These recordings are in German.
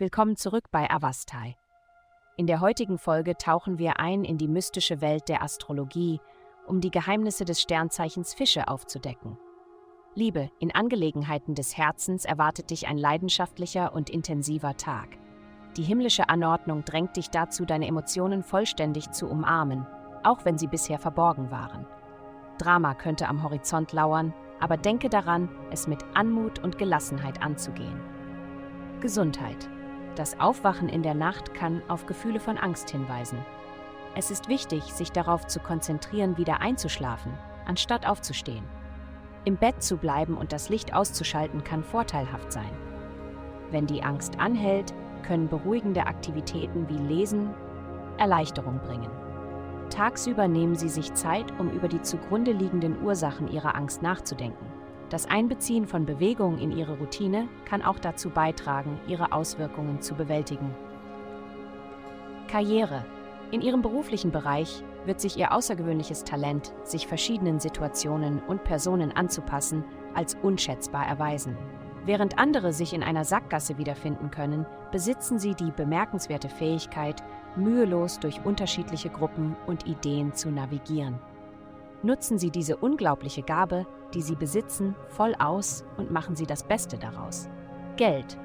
Willkommen zurück bei Avastai. In der heutigen Folge tauchen wir ein in die mystische Welt der Astrologie, um die Geheimnisse des Sternzeichens Fische aufzudecken. Liebe, in Angelegenheiten des Herzens erwartet dich ein leidenschaftlicher und intensiver Tag. Die himmlische Anordnung drängt dich dazu, deine Emotionen vollständig zu umarmen, auch wenn sie bisher verborgen waren. Drama könnte am Horizont lauern, aber denke daran, es mit Anmut und Gelassenheit anzugehen. Gesundheit. Das Aufwachen in der Nacht kann auf Gefühle von Angst hinweisen. Es ist wichtig, sich darauf zu konzentrieren, wieder einzuschlafen, anstatt aufzustehen. Im Bett zu bleiben und das Licht auszuschalten kann vorteilhaft sein. Wenn die Angst anhält, können beruhigende Aktivitäten wie Lesen Erleichterung bringen. Tagsüber nehmen Sie sich Zeit, um über die zugrunde liegenden Ursachen Ihrer Angst nachzudenken. Das Einbeziehen von Bewegung in Ihre Routine kann auch dazu beitragen, ihre Auswirkungen zu bewältigen. Karriere. In Ihrem beruflichen Bereich wird sich Ihr außergewöhnliches Talent, sich verschiedenen Situationen und Personen anzupassen, als unschätzbar erweisen. Während andere sich in einer Sackgasse wiederfinden können, besitzen sie die bemerkenswerte Fähigkeit, mühelos durch unterschiedliche Gruppen und Ideen zu navigieren. Nutzen Sie diese unglaubliche Gabe, die Sie besitzen, voll aus und machen Sie das Beste daraus. Geld.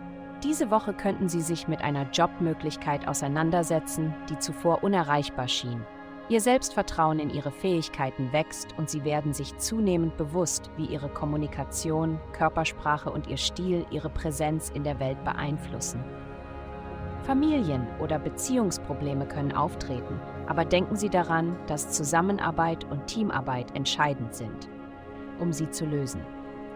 Diese Woche könnten Sie sich mit einer Jobmöglichkeit auseinandersetzen, die zuvor unerreichbar schien. Ihr Selbstvertrauen in Ihre Fähigkeiten wächst und Sie werden sich zunehmend bewusst, wie Ihre Kommunikation, Körpersprache und Ihr Stil Ihre Präsenz in der Welt beeinflussen. Familien- oder Beziehungsprobleme können auftreten, aber denken Sie daran, dass Zusammenarbeit und Teamarbeit entscheidend sind, um sie zu lösen.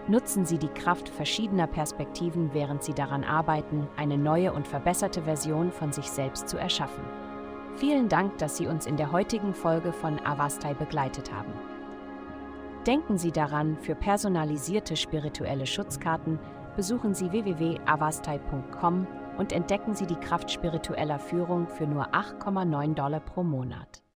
Nutzen Sie die Kraft verschiedener Perspektiven, während Sie daran arbeiten, eine neue und verbesserte Version von sich selbst zu erschaffen. Vielen Dank, dass Sie uns in der heutigen Folge von Avastai begleitet haben. Denken Sie daran, für personalisierte spirituelle Schutzkarten besuchen Sie www.avastai.com und entdecken Sie die Kraft spiritueller Führung für nur 8,9 Dollar pro Monat.